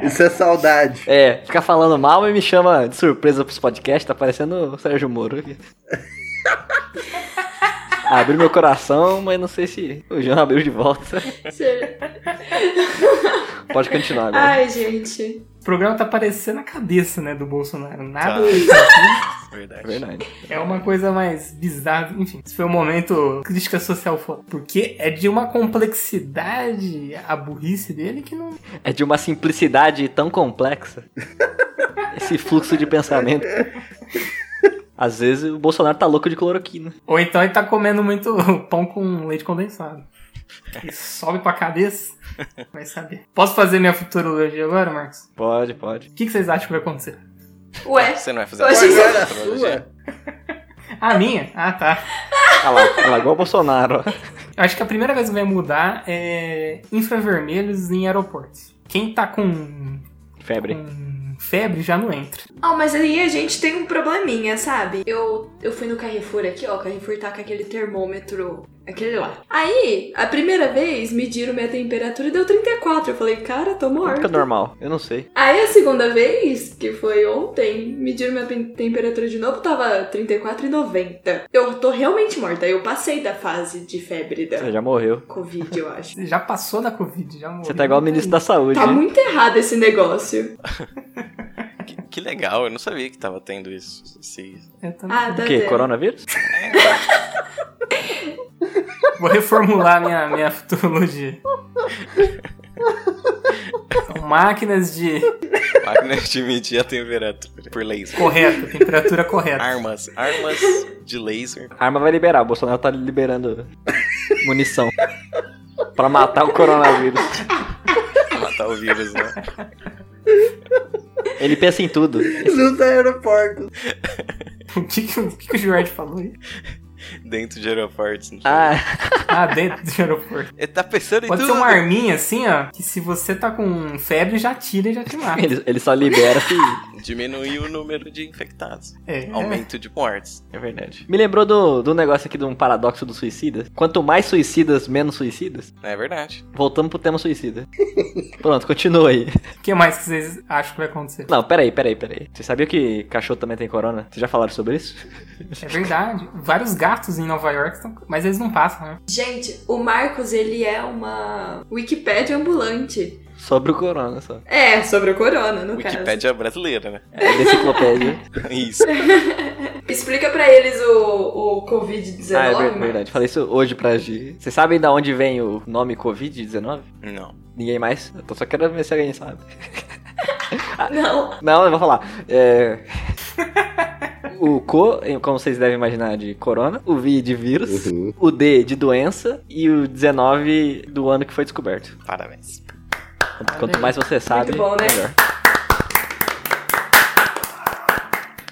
Isso é saudade. É, ficar falando mal e me chama de surpresa pros podcasts, tá parecendo o Sérgio Moro aqui. Abriu meu coração, mas não sei se o João abriu de volta. Sério. Pode continuar agora. Ai, gente. O programa tá parecendo a cabeça, né, do Bolsonaro. Nada Tá. disso aqui Verdade. É verdade. é uma coisa mais bizarra. Enfim, esse foi o momento crítica social foda. Porque é de uma complexidade a burrice dele que não. É de uma simplicidade tão complexa. Esse fluxo de pensamento. Às vezes o Bolsonaro tá louco de cloroquina. Ou então ele tá comendo muito pão com leite condensado. E sobe pra cabeça. Vai saber. Posso fazer minha futurologia agora, Marcos? Pode, pode. O que, que vocês acham que vai acontecer? Ué, Você não vai fazer a sua. A minha? Ah, tá. Olha lá, olha lá, igual o Bolsonaro. acho que a primeira coisa que vai mudar é infravermelhos em aeroportos. Quem tá com, Febre. com febre já não entra. Ah, mas aí a gente tem um probleminha, sabe? Eu, eu fui no Carrefour aqui, ó. O Carrefour tá com aquele termômetro, aquele lá. Aí, a primeira vez, mediram minha temperatura e deu 34. Eu falei, cara, tô Fica morta. normal, eu não sei. Aí a segunda vez, que foi ontem, mediram minha temperatura de novo, tava 34,90. Eu tô realmente morta. Eu passei da fase de febre da Você já morreu. Covid, eu acho. Você já passou da Covid, já morreu. Você tá igual o ministro da saúde. Tá hein? muito errado esse negócio. Que, legal, eu não sabia que tava tendo isso. Esse- Eu também. Ah, tá O quê? tendo. Coronavírus? Vou reformular minha, minha futurologia. São máquinas de. Máquinas de medir a temperatura por laser. Correta, temperatura correta. Armas. Armas de laser. A arma vai liberar, o Bolsonaro tá liberando munição. pra matar o coronavírus. pra matar o vírus, né? Ele pensa em tudo. Nos aeroportos. O que, que, o que que o Jorge falou aí? Dentro de aeroportos. Ah, Ah, dentro do aeroporto. Ele tá pensando em Pode tudo. ser uma arminha assim, ó, que se você tá com febre, já tira e já te mata. ele, ele só libera se. Diminuir o número de infectados. É, Aumento de mortes. É verdade. Me lembrou do, do negócio aqui de um paradoxo do suicida. Quanto mais suicidas, menos suicidas. É verdade. Voltamos pro tema suicida. Pronto, continua aí. O que mais que vocês acham que vai acontecer? Não, peraí, peraí, peraí. Você sabia que cachorro também tem corona? Vocês já falaram sobre isso? É verdade. Vários gatos em Nova York estão. Mas eles não passam, né? Gente, o Marcos, ele é uma Wikipédia ambulante. Sobre o corona só. É, sobre o corona, no caso. Wikipédia brasileira, né? É da enciclopédia. Isso. Explica pra eles o, o Covid-19. ah, é verdade. Falei isso hoje pra Gi. Vocês sabem da onde vem o nome Covid-19? Não. Ninguém mais? Eu tô só querendo ver se alguém sabe. Não. Não, eu vou falar. É... o Co, como vocês devem imaginar, de corona. O V de vírus. Uhum. O D de doença. E o 19 do ano que foi descoberto. Parabéns. Quanto mais você sabe, bom, né? melhor.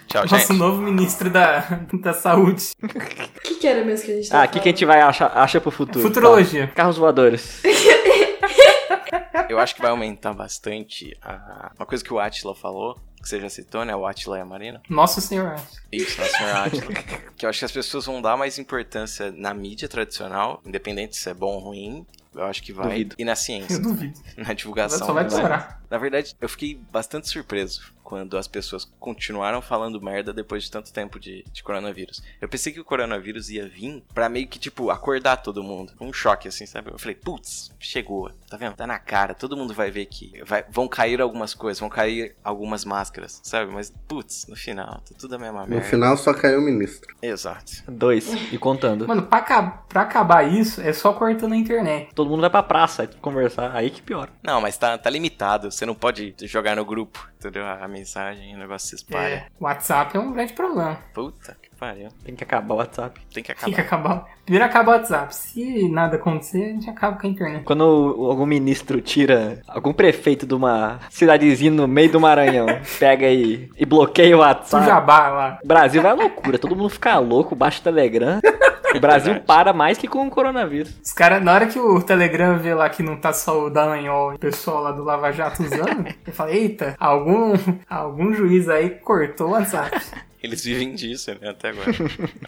Tchau, Nosso gente. novo ministro da, da saúde. O que, que era mesmo que a gente Ah, tava o que, que a gente vai achar acha pro futuro? Futurologia. Tá. Carros voadores. Eu acho que vai aumentar bastante a... uma coisa que o Atila falou, que você já citou, né? O Atila e a Marina. Nosso senhor. Isso, nosso senhor Atila. que eu acho que as pessoas vão dar mais importância na mídia tradicional, independente se é bom ou ruim. Eu acho que vai. Duvido. E na Eu ciência, duvido. na divulgação. Só vai né? piorar. Na verdade, eu fiquei bastante surpreso quando as pessoas continuaram falando merda depois de tanto tempo de, de coronavírus. Eu pensei que o coronavírus ia vir pra meio que, tipo, acordar todo mundo. Um choque, assim, sabe? Eu falei, putz, chegou. Tá vendo? Tá na cara. Todo mundo vai ver que vai- vão cair algumas coisas, vão cair algumas máscaras, sabe? Mas, putz, no final, tá tudo a mesma No merda. final só caiu o ministro. Exato. Dois. E contando. Mano, pra, pra acabar isso, é só cortando a internet. Todo mundo vai pra praça conversar. Aí que piora. Não, mas tá, tá limitado. Você não pode jogar no grupo, entendeu? A a mensagem, o negócio se espalha. É, o WhatsApp é um grande problema. Puta que pariu. Tem que acabar o WhatsApp. Tem que Tem que acabar. acabar. Primeiro acaba o WhatsApp. Se nada acontecer, a gente acaba com a internet. Quando algum ministro tira, algum prefeito de uma cidadezinha no meio do Maranhão, pega e, e bloqueia o WhatsApp. jabá lá. O Brasil vai à loucura, todo mundo fica louco, baixa o Telegram. O Brasil para mais que com o coronavírus. Os caras, na hora que o Telegram vê lá que não tá só o Dallagnol e o pessoal lá do Lava Jato usando, eu falei, eita, algum, algum juiz aí cortou o WhatsApp. Eles vivem disso, né, até agora.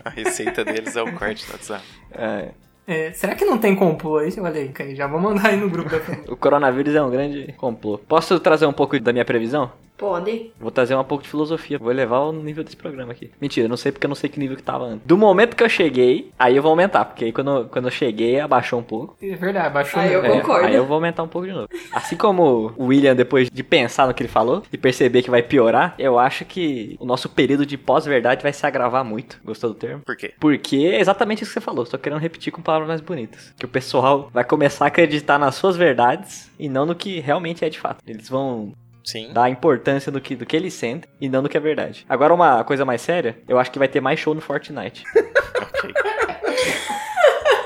A receita deles é o corte do WhatsApp. É, É, será que não tem complô aí? Olha aí, já vou mandar aí no grupo da família. o coronavírus é um grande complô. Posso trazer um pouco da minha previsão? Pode. Vou trazer um pouco de filosofia. Vou elevar o nível desse programa aqui. Mentira, eu não sei porque eu não sei que nível que tava antes. Do momento que eu cheguei, aí eu vou aumentar. Porque aí quando, quando eu cheguei, abaixou um pouco. É verdade, baixou. Ah, eu. É, concordo. aí eu vou aumentar um pouco de novo. Assim como o William, depois de pensar no que ele falou e perceber que vai piorar, eu acho que o nosso período de pós-verdade vai se agravar muito. Gostou do termo? Por quê? Porque é exatamente isso que você falou, só querendo repetir com palavras mais bonitas. Que o pessoal vai começar a acreditar nas suas verdades e não no que realmente é de fato. Eles vão Sim. dar importância do que, do que eles sentem e não do que é verdade. Agora, uma coisa mais séria, eu acho que vai ter mais show no Fortnite. Ok.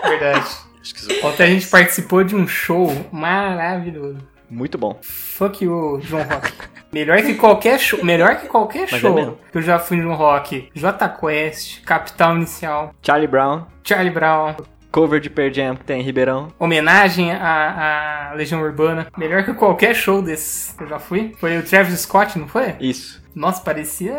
Verdade. Ontem a gente participou de um show maravilhoso. Muito bom. Fuck you, João Rock. Melhor que qualquer show, melhor que qualquer Mas é show mesmo. que eu já fui no rock. J Quest, Capital Inicial, Charlie Brown, Charlie Brown, cover de Pearl Jam que tem em Ribeirão. homenagem à, à Legião Urbana. Melhor que qualquer show desses que eu já fui. Foi o Travis Scott, não foi? Isso. Nossa, parecia.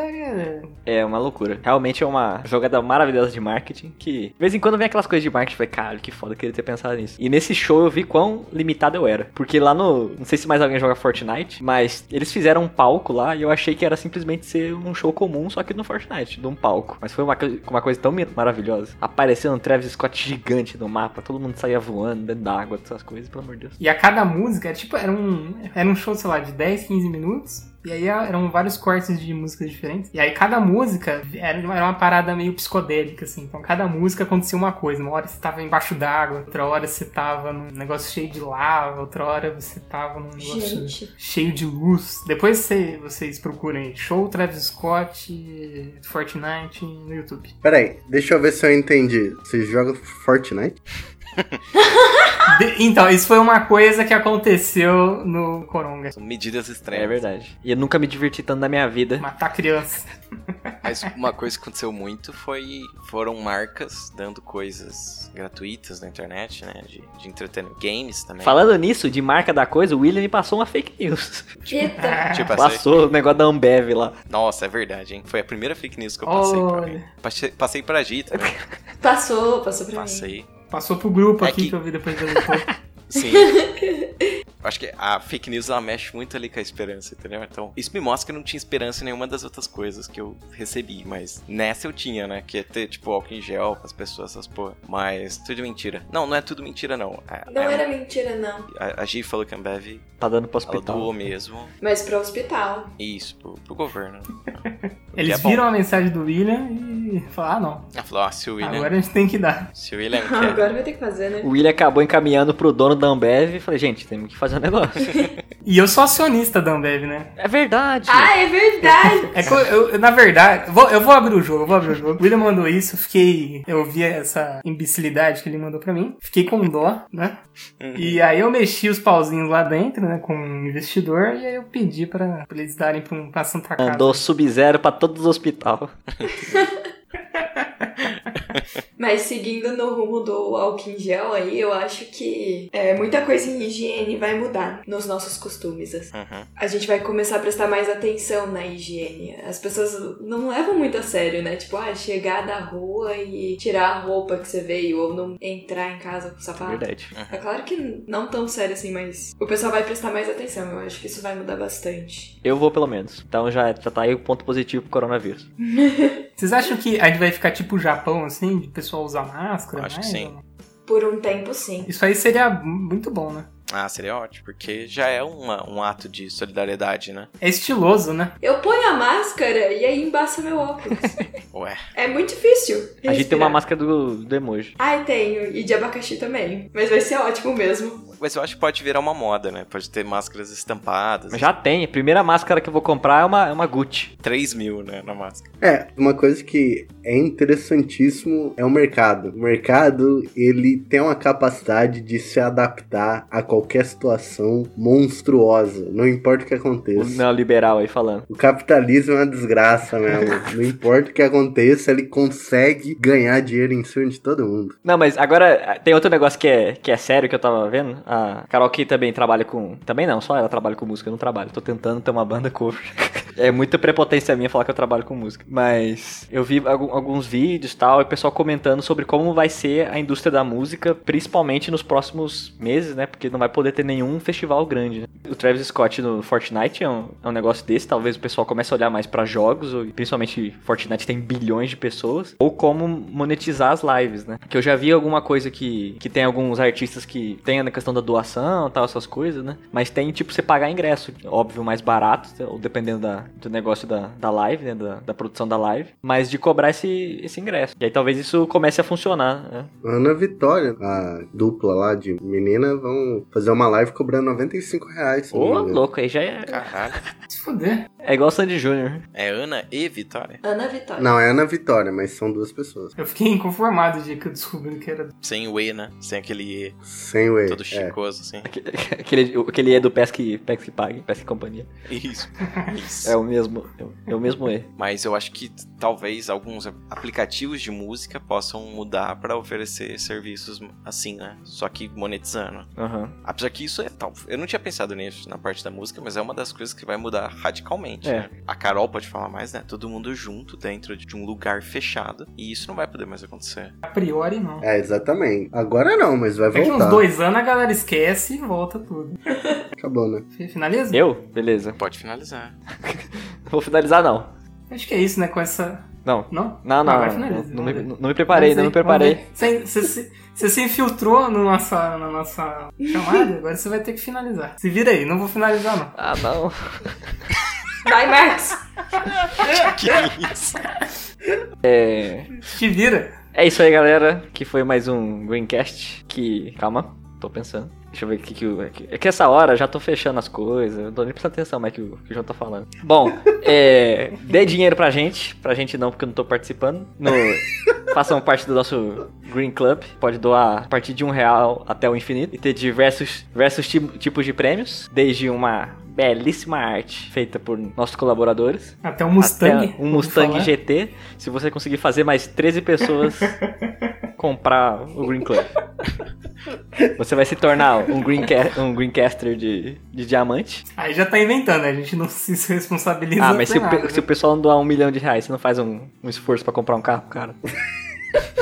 é, uma loucura. Realmente é uma jogada maravilhosa de marketing que, de vez em quando, vem aquelas coisas de marketing. Falei, cara, que foda, eu queria ter pensado nisso. E nesse show eu vi quão limitado eu era. Porque lá no. Não sei se mais alguém joga Fortnite, mas eles fizeram um palco lá e eu achei que era simplesmente ser um show comum, só que no Fortnite, de um palco. Mas foi uma, uma coisa tão maravilhosa. Aparecendo um Travis Scott gigante no mapa, todo mundo saía voando dentro da água, essas coisas, pelo amor de Deus. E a cada música, tipo, era um, era um show, sei lá, de 10, 15 minutos. E aí eram vários cortes de músicas diferentes. E aí cada música era, era uma parada meio psicodélica, assim. Então cada música acontecia uma coisa. Uma hora você tava embaixo d'água, outra hora você tava num negócio cheio de lava, outra hora você tava num negócio Gente. cheio de luz. Depois você- vocês procurem show Travis Scott Fortnite no YouTube. Peraí, deixa eu ver se eu entendi. Você joga Fortnite? De- então, isso foi uma coisa que aconteceu no Coronga. São medidas extremas. É verdade. E eu nunca me diverti tanto na minha vida. Matar criança. Mas uma coisa que aconteceu muito foi foram marcas dando coisas gratuitas na internet, né? De, de entretenimento. Games também. Falando nisso, de marca da coisa, o William me passou uma fake news. Eita. Tipo assim, Passou o negócio da Ambev lá. nossa, é verdade, hein? Foi a primeira fake news que eu passei pra Olha. mim. Passei, passei pra Gi também. Passou, passou pra mim. Passei. Passou pro grupo É aqui que- que... eu vi depois da leitura. Sim. Acho que a fake news ela mexe muito ali com a esperança, entendeu? Então, isso me mostra que eu não tinha esperança em nenhuma das outras coisas que eu recebi, mas nessa eu tinha, né? Que é ter, tipo, álcool em gel pras pessoas, essas porra. Mas tudo mentira. Não, não é tudo mentira, não. A, Não a- era mentira, não. a, a Gi falou que a Ambev Tá dando pro ela hospital. doou mesmo. Mas pro hospital. Isso, pro, pro governo. Eles é viram a mensagem do William e falaram, ah, não. Ela falou, ah, se o William, Agora a gente tem que dar. se o William quer... Agora vai ter que fazer, né? O William acabou encaminhando pro dono da Ambev e falei, gente, temos que fazer um negócio. E eu sou acionista da Ambev, né? é verdade. Ah, é verdade! É que eu, eu- na verdade, eu vou, eu vou abrir o jogo, eu vou abrir o jogo. O William mandou isso, eu fiquei. Eu vi essa imbecilidade que ele mandou pra mim. Fiquei com dó, né? E aí eu mexi os pauzinhos lá dentro, né? Com o investidor, e aí eu pedi pra, pra eles darem pra, um, pra Santa Casa. Mandou Sub-Zero pra todos os hospitais. Mas seguindo no rumo do álcool em gel aí, eu acho que é, muita coisa em higiene vai mudar nos nossos costumes. assim. Uhum. A gente vai começar a prestar mais atenção na higiene. As pessoas não levam muito a sério, né? Tipo, ah, chegar da rua e tirar a roupa que você veio, ou não entrar em casa com o sapato. Verdade. É claro que não tão sério assim, mas o pessoal vai prestar mais atenção. Eu acho que isso vai mudar bastante. Eu vou pelo menos. Então já, já tá aí o ponto positivo pro coronavírus. Vocês acham que a gente vai ficar tipo o Japão, assim, de pessoal usar máscara? Acho que mais, sim. Por um tempo, sim. Isso aí seria muito bom, né? Ah, seria ótimo, porque já é uma, um ato de solidariedade, né? É estiloso, né? Eu ponho a máscara e aí embaça meu óculos. Ué. é muito difícil. A gente tem uma respirar. máscara do, do emoji. Ai, tenho. E de abacaxi também. Mas vai ser ótimo mesmo. Mas eu acho que pode virar uma moda, né? Pode ter máscaras estampadas. Mas já tem. A primeira máscara que eu vou comprar é uma, é uma Gucci. 3 mil, né, na máscara. É, uma coisa que é interessantíssimo é o mercado. O mercado, ele tem uma capacidade de se adaptar a qualquer situação monstruosa, não importa o que O aconteça. neoliberal aí falando. O capitalismo é uma desgraça mesmo. não importa o que aconteça. aconteça, ele consegue ganhar dinheiro em cima de todo mundo. Não, mas agora tem outro negócio que é, que é sério que eu tava vendo. A Carol que também trabalha com. Também não, só ela trabalha com música, eu não trabalho. Tô tentando ter uma banda cover. é muita prepotência minha falar que eu trabalho com música. Mas eu vi alguns vídeos tal, e o pessoal comentando sobre como vai ser a indústria da música, principalmente nos próximos meses, né? Porque não vai poder ter nenhum festival grande. né? O Travis Scott no Fortnite é um, é um negócio desse, talvez o pessoal comece a olhar mais pra jogos, ou- principalmente Fortnite tem bilhões de pessoas, ou como monetizar as lives, né? Que eu já vi alguma coisa que, que tem alguns artistas que tem a questão da doação tal, essas coisas, né? Mas tem, tipo, você pagar ingresso, óbvio, mais barato, ou dependendo da, do negócio da, da live, né? Da, da produção da live, mas de cobrar esse, esse ingresso. E aí talvez isso comece a funcionar, né? Ana Vitória, a dupla lá de menina, vão fazer uma live cobrando 95 reais. Ô, engano. louco, aí já é, Caralho. Se fuder. é igual o Sandy Júnior. É Ana e Vitória. Ana Vitória. Não, é Ana Vitória, mas são duas pessoas. Eu fiquei inconformado o dia que eu descobri que era. Sem o E, né? Sem aquele E Sem o E. todo é. Chicoso, assim. Aquele, aquele é do Pesque, Pesque Pague, Pesque Companhia. Isso. Isso. É o mesmo, é o- é o mesmo E. Mas eu acho que talvez alguns aplicativos de música possam mudar pra oferecer serviços assim, né? Só que monetizando. Aham. Apesar que isso é tal. Eu não tinha pensado nisso na parte da música, mas é uma das coisas que vai mudar radicalmente. É. né? A Carol pode falar mais, né? Todo mundo junto dentro de um lugar fechado. E isso não vai poder mais acontecer. A priori, não. É, exatamente. Agora não, mas vai Daqui voltar. uns dois anos a galera esquece e volta tudo. Acabou, né? Finaliza? Eu? Beleza. Pode finalizar. Vou finalizar, não. Acho que é isso, né? Com essa. Não. Não? Não, não. Vai não, finaliza, não, vamos me, não me preparei, não me preparei. Você, você, se- você se infiltrou no nossa, na nossa chamada, agora você vai ter que finalizar. Se vira aí, não vou finalizar, não. Ah, não. Vai, Marcos! que isso? É, Te vira. é isso aí, galera. Que foi mais um Greencast. Que. Calma, tô pensando. Deixa eu ver o que que o. É que, é essa hora eu já tô fechando as coisas. Eu não tô nem prestando atenção mais que o, que o João tá falando. Bom, é. Dê dinheiro pra gente. Pra gente não, porque eu não tô participando. No, façam parte do nosso Green Club. Pode doar a partir de um real até o infinito. E ter diversos, diversos ti- tipos de prêmios. Desde uma belíssima arte feita por nossos colaboradores. Até um Mustang. Até um Mustang falar. GT. Se você conseguir fazer mais 13 pessoas comprar o Green Club. Você vai se tornar um, Greenca um Greencaster de, de diamante. Aí já tá inventando, né? A gente não se responsabiliza. Ah, mas se o, nada, se o né? pessoal não doar um milhão de reais, você não faz um, um esforço pra comprar um carro, cara?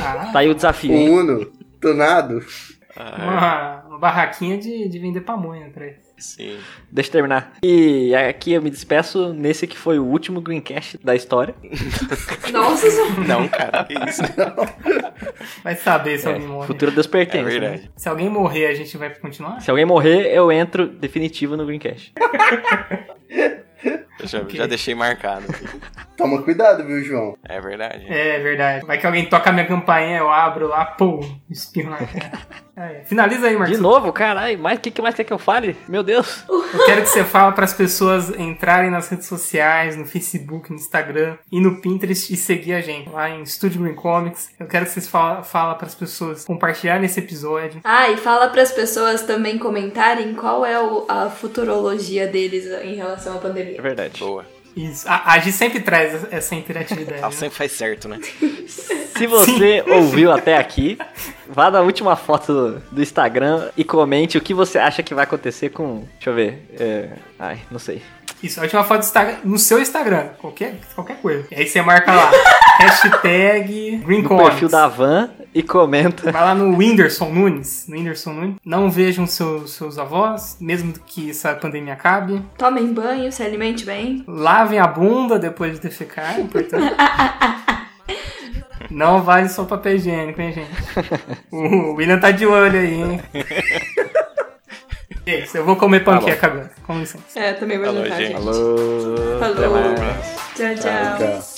Ah, Tá aí o desafio, Um? Uno, tunado. Ah, uma, uma barraquinha de, de vender pamonha pra ele. sim. Deixa eu terminar. E aqui eu me despeço nesse que foi o último Greencast da história. Nossa, Não, cara, que isso? Vai saber se É, alguém morre. futuro Deus É pertence. né? verdade. Se alguém morrer, a gente vai continuar? Se alguém morrer, eu entro definitivo no Greencast. Eu já, Ok. já deixei marcado. Toma cuidado, viu, João? É verdade. É verdade. Vai que alguém toca a minha campainha, eu abro lá, pum, espirro na cara. É, Finaliza aí, De Marcos. novo, caralho, mas o que, que mais quer que eu fale? Meu Deus. Eu quero que você fale para as pessoas entrarem nas redes sociais, no Facebook, no Instagram e no Pinterest e seguir a gente lá em Studio Green Comics. Eu quero que vocês falem fala para as pessoas compartilharem esse episódio. Ah, e fala para as pessoas também comentarem qual é o- a futurologia deles em relação à É verdade. Boa. Isso. A, a Gi sempre traz essa interatividade. Ela né? sempre faz certo, né? Se você ouviu até aqui, vá na última foto do, do Instagram e comente o que você acha que vai acontecer com. Deixa eu ver. é, Ai, não sei. Isso, a última foto do Instagram, no seu Instagram, qualquer, qualquer coisa. E aí você marca lá, hashtag Green No Comics. perfil da Van e comenta. Vai lá no Whindersson Nunes. No Whindersson Nunes. Não vejam seus, seus avós, mesmo que essa pandemia acabe. Tomem banho, se alimente bem. Lavem a bunda depois de defecar, é importante. Não vale só papel higiênico, hein, gente? O William tá de olho aí, hein? É isso, eu vou comer panqueca agora. Com licença. É, também vou Falou, jantar, gente. gente. Alô. Falou. Mais. Tchau, tchau. Tchau.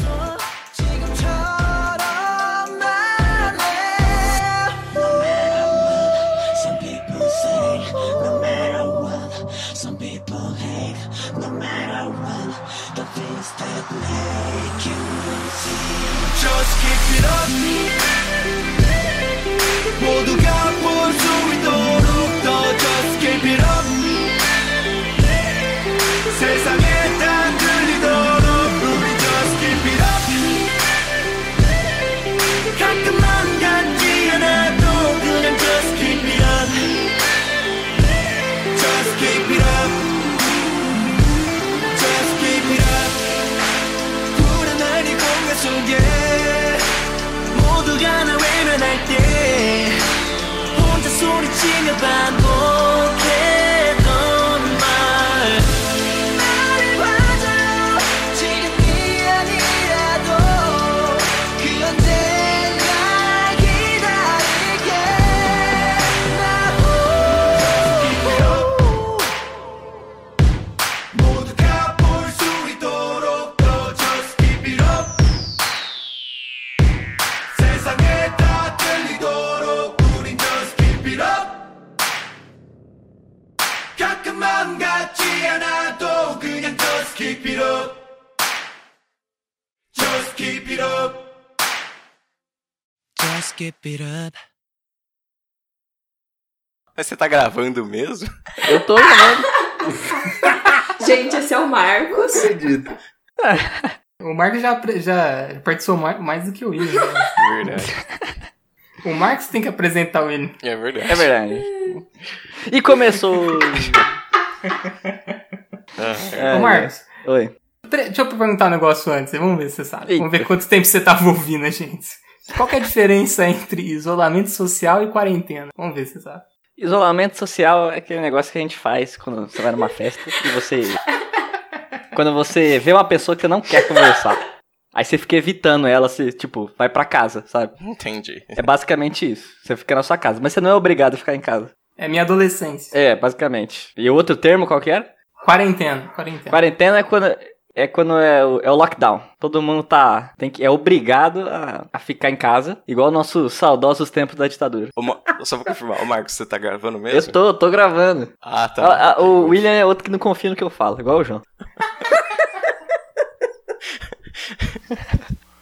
Just keep it up Just keep it up Just keep it up Mas você tá gravando mesmo? Eu tô gravando. Gente, esse é o Marcos. Acredito. O Marcos já, já participou mais, do que o William. né? Verdade. O Marcos tem que apresentar o William. É verdade. É verdade. E começou. É, Ô, Marcos, Oi. pre- deixa eu perguntar um negócio antes. Vamos ver se você sabe. Eita. Vamos ver quanto tempo você tava ouvindo a gente. Qual que é a diferença entre isolamento social e quarentena? Vamos ver se você sabe. Isolamento social é aquele negócio que a gente faz quando você vai numa festa e você. quando você vê uma pessoa que você não quer conversar. Aí você fica evitando ela, você, tipo, vai pra casa, sabe? Entendi. É basicamente isso. Você fica na sua casa, mas você não é obrigado a ficar em casa. É minha adolescência. É, basicamente. E o outro termo qual que era? Quarentena. Quarentena. Quarentena é quando é quando é o, é o lockdown. Todo mundo tá tem que é obrigado a, a ficar em casa, igual nossos saudosos tempos da ditadura. Ô, Ma- Só pra confirmar, ô Marcos, você tá gravando Eu mesmo? tô, tô gravando. Ah, tá. Ah, ah, o. William é outro que não confia no que eu falo, igual o João.